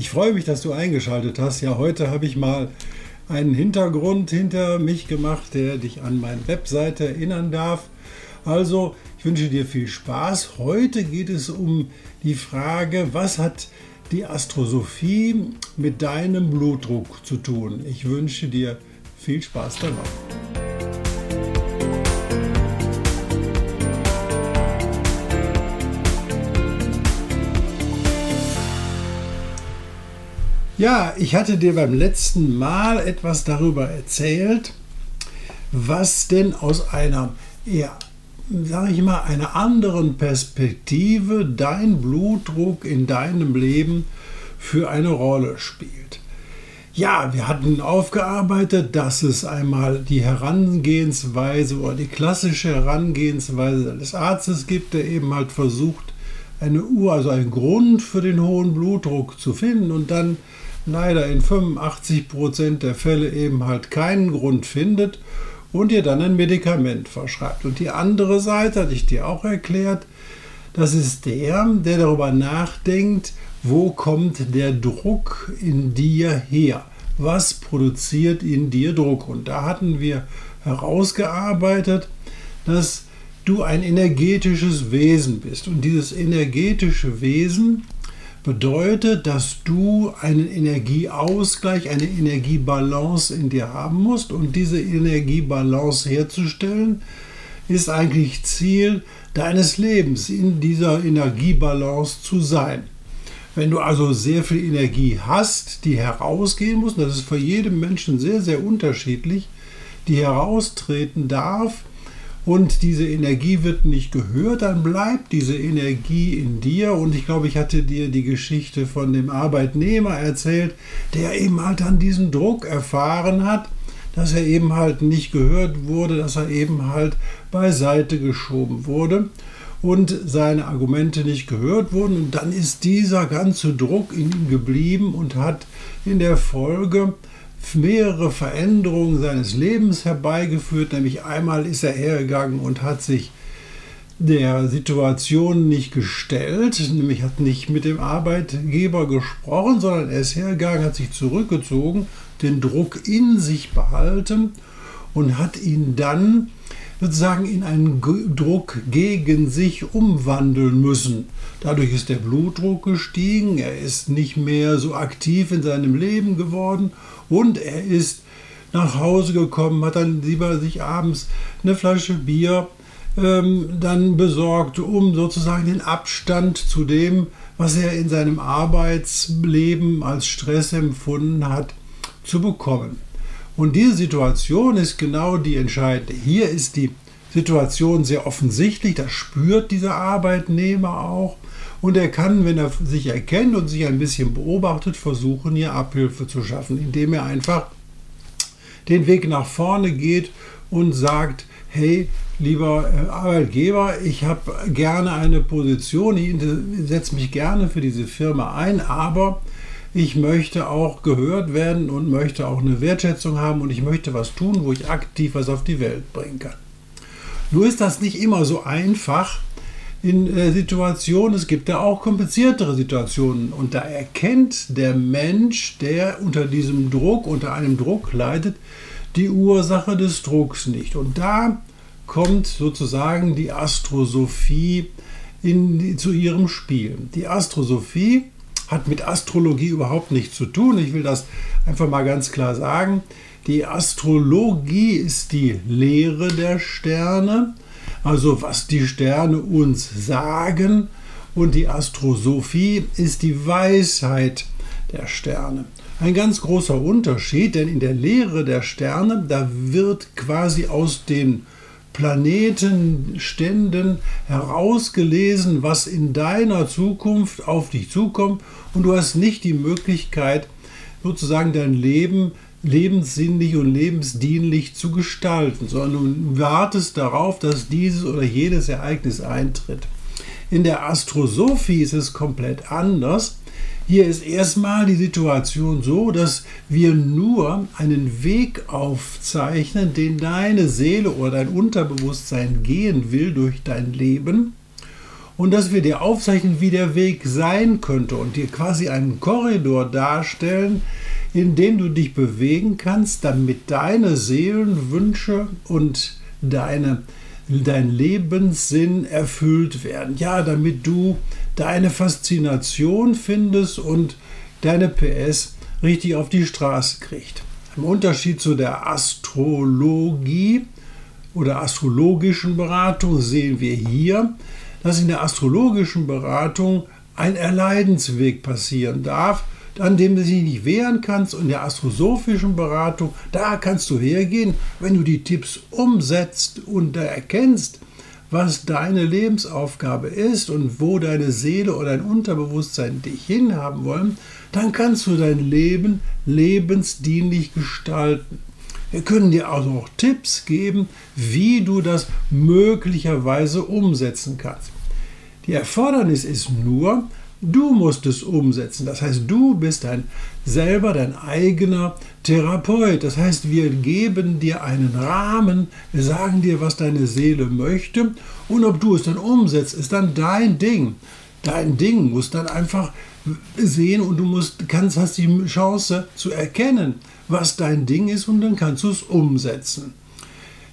Ich freue mich, dass du eingeschaltet hast. Ja, heute habe ich mal einen Hintergrund hinter mich gemacht, der dich an meine Webseite erinnern darf. Also, ich wünsche dir viel Spaß. Heute geht es um die Frage, was hat die Astrosophie mit deinem Blutdruck zu tun. Ich wünsche dir viel Spaß dabei. Ja, ich hatte dir beim letzten Mal etwas darüber erzählt, was denn aus einer eher sage ich mal, einer anderen Perspektive dein Blutdruck in deinem Leben für eine Rolle spielt. Ja, wir hatten aufgearbeitet, dass es einmal die Herangehensweise oder die klassische Herangehensweise des Arztes gibt, der eben halt versucht, eine Uhr, also einen Grund für den hohen Blutdruck zu finden und dann leider in 85 Prozent der Fälle eben halt keinen Grund findet und dir dann ein Medikament verschreibt. Und die andere Seite, hatte ich dir auch erklärt, das ist der, der darüber nachdenkt, wo kommt der Druck in dir her? Was produziert in dir Druck? Und da hatten wir herausgearbeitet, dass du ein energetisches Wesen bist. Und dieses energetische Wesen bedeutet, dass du einen Energieausgleich, eine Energiebalance in dir haben musst. Und diese Energiebalance herzustellen, ist eigentlich Ziel deines Lebens, in dieser Energiebalance zu sein. Wenn du also sehr viel Energie hast, die herausgehen muss, das ist für jeden Menschen sehr, sehr unterschiedlich, die heraustreten darf, und diese Energie wird nicht gehört, dann bleibt diese Energie in dir. Und ich glaube, ich hatte dir die Geschichte von dem Arbeitnehmer erzählt, der eben halt dann diesen Druck erfahren hat, dass er eben halt nicht gehört wurde, dass er eben halt beiseite geschoben wurde und seine Argumente nicht gehört wurden. Und dann ist dieser ganze Druck in ihm geblieben und hat in der Folge mehrere Veränderungen seines Lebens herbeigeführt. Nämlich einmal ist er hergegangen und hat sich der Situation nicht gestellt, nämlich hat nicht mit dem Arbeitgeber gesprochen, sondern er ist hergegangen, hat sich zurückgezogen, den Druck in sich behalten und hat ihn dann sozusagen in einen Druck gegen sich umwandeln müssen. Dadurch ist der Blutdruck gestiegen, er ist nicht mehr so aktiv in seinem Leben geworden und er ist nach Hause gekommen, hat dann lieber sich abends eine Flasche Bier ähm, dann besorgt, um sozusagen den Abstand zu dem, was er in seinem Arbeitsleben als Stress empfunden hat, zu bekommen. Und diese Situation ist genau die entscheidende. Hier ist die Situation sehr offensichtlich, das spürt dieser Arbeitnehmer auch. Und er kann, wenn er sich erkennt und sich ein bisschen beobachtet, versuchen, hier Abhilfe zu schaffen, indem er einfach den Weg nach vorne geht und sagt, hey, lieber äh, Arbeitgeber, ich habe gerne eine Position, ich setze mich gerne für diese Firma ein, aber ich möchte auch gehört werden und möchte auch eine Wertschätzung haben und ich möchte was tun, wo ich aktiv was auf die Welt bringen kann. Nur ist das nicht immer so einfach, in äh, Situationen, es gibt ja auch kompliziertere Situationen und da erkennt der Mensch, der unter diesem Druck, unter einem Druck leidet, die Ursache des Drucks nicht. Und da kommt sozusagen die Astrosophie in, zu ihrem Spiel. Die Astrosophie hat mit Astrologie überhaupt nichts zu tun. Ich will das einfach mal ganz klar sagen. Die Astrologie ist die Lehre der Sterne also was die Sterne uns sagen. Und die Astrosophie ist die Weisheit der Sterne. Ein ganz großer Unterschied, denn in der Lehre der Sterne, da wird quasi aus den Planetenständen herausgelesen, was in deiner Zukunft auf dich zukommt und du hast nicht die Möglichkeit, sozusagen dein Leben lebenssinnlich und lebensdienlich zu gestalten, sondern du wartest darauf, dass dieses oder jedes Ereignis eintritt. In der Astrosophie ist es komplett anders. Hier ist erstmal die Situation so, dass wir nur einen Weg aufzeichnen, den deine Seele oder dein Unterbewusstsein gehen will durch dein Leben und dass wir dir aufzeichnen, wie der Weg sein könnte und dir quasi einen Korridor darstellen, in dem du dich bewegen kannst, damit deine Seelenwünsche und deine dein Lebenssinn erfüllt werden. Ja, damit du deine Faszination findest und deine PS richtig auf die Straße kriegt. Im Unterschied zu der Astrologie oder astrologischen Beratung sehen wir hier, dass in der astrologischen Beratung ein Erleidensweg passieren darf, an dem du dich nicht wehren kannst. Und der astrosophischen Beratung, da kannst du hergehen, wenn du die Tipps umsetzt und erkennst, was deine Lebensaufgabe ist und wo deine Seele oder dein Unterbewusstsein dich hinhaben wollen, dann kannst du dein Leben lebensdienlich gestalten. Wir können dir also auch Tipps geben, wie du das möglicherweise umsetzen kannst. Die Erfordernis ist nur, Du musst es umsetzen. Das heißt, du bist ein, selber dein eigener Therapeut. Das heißt, wir geben dir einen Rahmen, wir sagen dir, was deine Seele möchte und ob du es dann umsetzt, ist dann dein Ding. Dein Ding muss dann einfach sehen und du musst, kannst, hast die Chance zu erkennen, was dein Ding ist und dann kannst du es umsetzen.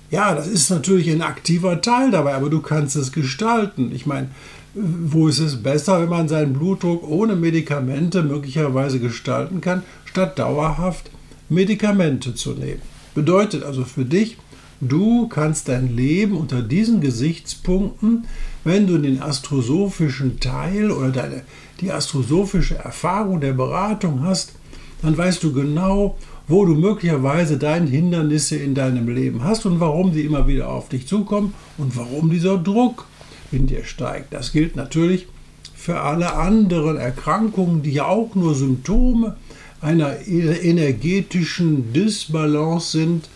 Ja, das ist natürlich ein aktiver Teil dabei, aber du kannst es gestalten. Ich meine, wo ist es besser, wenn man seinen Blutdruck ohne Medikamente möglicherweise gestalten kann, statt dauerhaft Medikamente zu nehmen. Bedeutet also für dich, du kannst dein Leben unter diesen Gesichtspunkten, wenn du den astrosophischen Teil oder deine, die astrosophische Erfahrung der Beratung hast, dann weißt du genau, wo du möglicherweise deine Hindernisse in deinem Leben hast und warum sie immer wieder auf dich zukommen und warum dieser Druck in dir steigt. Das gilt natürlich für alle anderen Erkrankungen, die ja auch nur Symptome einer energetischen Disbalance sind,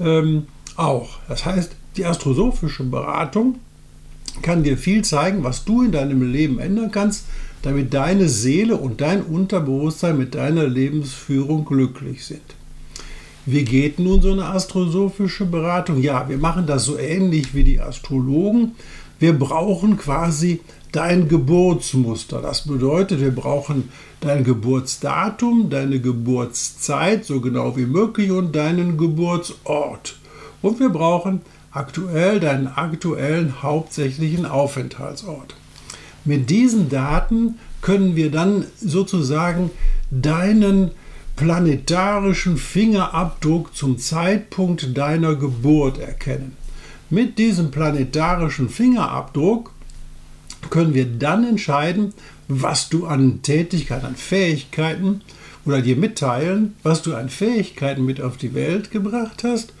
ähm, auch. Das heißt, die astrosophische Beratung kann dir viel zeigen, was du in deinem Leben ändern kannst, damit deine Seele und dein Unterbewusstsein mit deiner Lebensführung glücklich sind. Wie geht nun so eine astrosophische Beratung? Ja, wir machen das so ähnlich wie die Astrologen. Wir brauchen quasi dein Geburtsmuster. Das bedeutet, wir brauchen dein Geburtsdatum, deine Geburtszeit, so genau wie möglich, und deinen Geburtsort. Und wir brauchen aktuell deinen aktuellen hauptsächlichen Aufenthaltsort. Mit diesen Daten können wir dann sozusagen deinen planetarischen Fingerabdruck zum Zeitpunkt deiner Geburt erkennen. Mit diesem planetarischen Fingerabdruck können wir dann entscheiden, was du an Tätigkeiten, an Fähigkeiten oder dir mitteilen, was du an Fähigkeiten mit auf die Welt gebracht hast.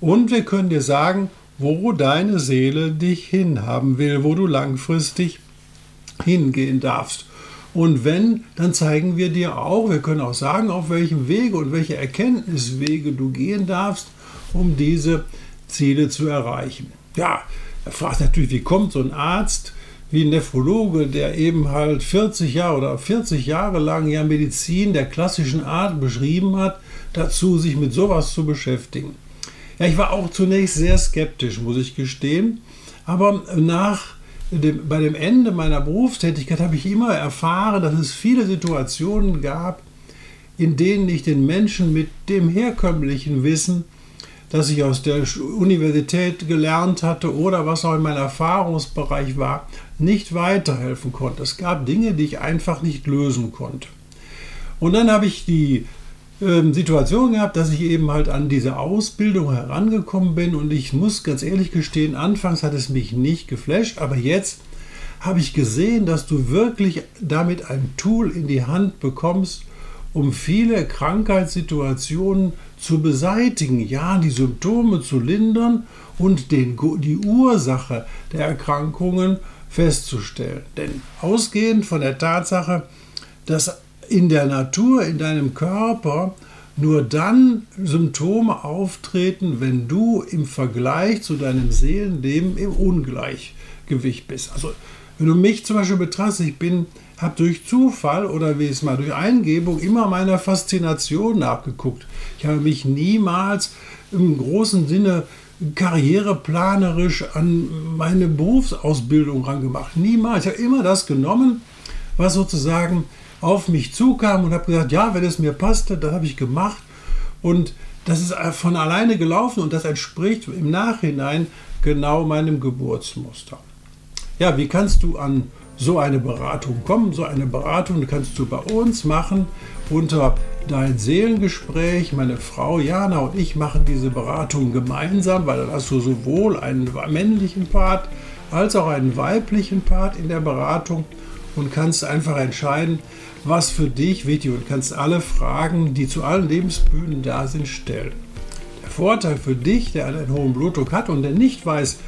Und wir können dir sagen, wo deine Seele dich hinhaben will, wo du langfristig hingehen darfst. Und wenn, dann zeigen wir dir auch, wir können auch sagen, auf welchem Wege und welche Erkenntniswege du gehen darfst, um diese Ziele zu erreichen. Ja, er fragt natürlich, wie kommt so ein Arzt wie ein Nephrologe, der eben halt 40 Jahre oder 40 Jahre lang ja Medizin der klassischen Art beschrieben hat, dazu sich mit sowas zu beschäftigen. Ja, ich war auch zunächst sehr skeptisch, muss ich gestehen, aber nach dem, bei dem Ende meiner Berufstätigkeit habe ich immer erfahren, dass es viele Situationen gab, in denen ich den Menschen mit dem herkömmlichen Wissen das ich aus der Universität gelernt hatte oder was auch in meinem Erfahrungsbereich war, nicht weiterhelfen konnte. Es gab Dinge, die ich einfach nicht lösen konnte. Und dann habe ich die ähm, Situation gehabt, dass ich eben halt an diese Ausbildung herangekommen bin und ich muss ganz ehrlich gestehen, anfangs hat es mich nicht geflasht, aber jetzt habe ich gesehen, dass du wirklich damit ein Tool in die Hand bekommst, um viele Krankheitssituationen zu beseitigen, ja, die Symptome zu lindern und den, die Ursache der Erkrankungen festzustellen. Denn ausgehend von der Tatsache, dass in der Natur, in deinem Körper, nur dann Symptome auftreten, wenn du im Vergleich zu deinem Seelenleben im Ungleichgewicht bist. Also wenn du mich zum Beispiel betrachtest, ich bin, habe durch Zufall oder wie es mal durch Eingebung immer meiner Faszination nachgeguckt. Ich habe mich niemals im großen Sinne karriereplanerisch an meine Berufsausbildung rangemacht. Niemals. Ich habe immer das genommen, was sozusagen auf mich zukam und habe gesagt, ja, wenn es mir passte, das habe ich gemacht. Und das ist von alleine gelaufen und das entspricht im Nachhinein genau meinem Geburtsmuster. Ja, wie kannst du an so eine Beratung kommen? So eine Beratung kannst du bei uns machen unter dein Seelengespräch. Meine Frau Jana und ich machen diese Beratung gemeinsam, weil dann hast du sowohl einen männlichen Part als auch einen weiblichen Part in der Beratung und kannst einfach entscheiden, was für dich wichtig und kannst alle Fragen, die zu allen Lebensbühnen da sind, stellen. Der Vorteil für dich, der einen hohen Blutdruck hat und der nicht weiß,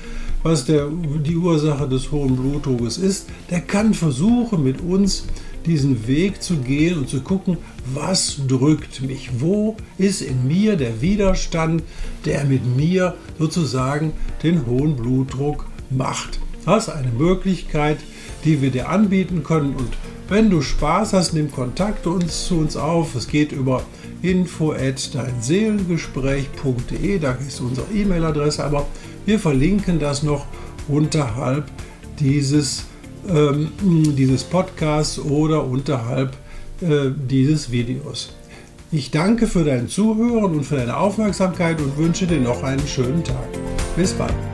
was der, die Ursache des hohen Blutdrucks ist, der kann versuchen, mit uns diesen Weg zu gehen und zu gucken, was drückt mich, wo ist in mir der Widerstand, der mit mir sozusagen den hohen Blutdruck macht. Das ist eine Möglichkeit, die wir dir anbieten können und wenn du Spaß hast, nimm Kontakt uns, zu uns auf. Es geht über info at deinseelengespräch.de, da ist unsere E-Mail-Adresse, aber wir verlinken das noch unterhalb dieses, ähm, dieses Podcasts oder unterhalb äh, dieses Videos. Ich danke für dein Zuhören und für deine Aufmerksamkeit und wünsche dir noch einen schönen Tag. Bis bald.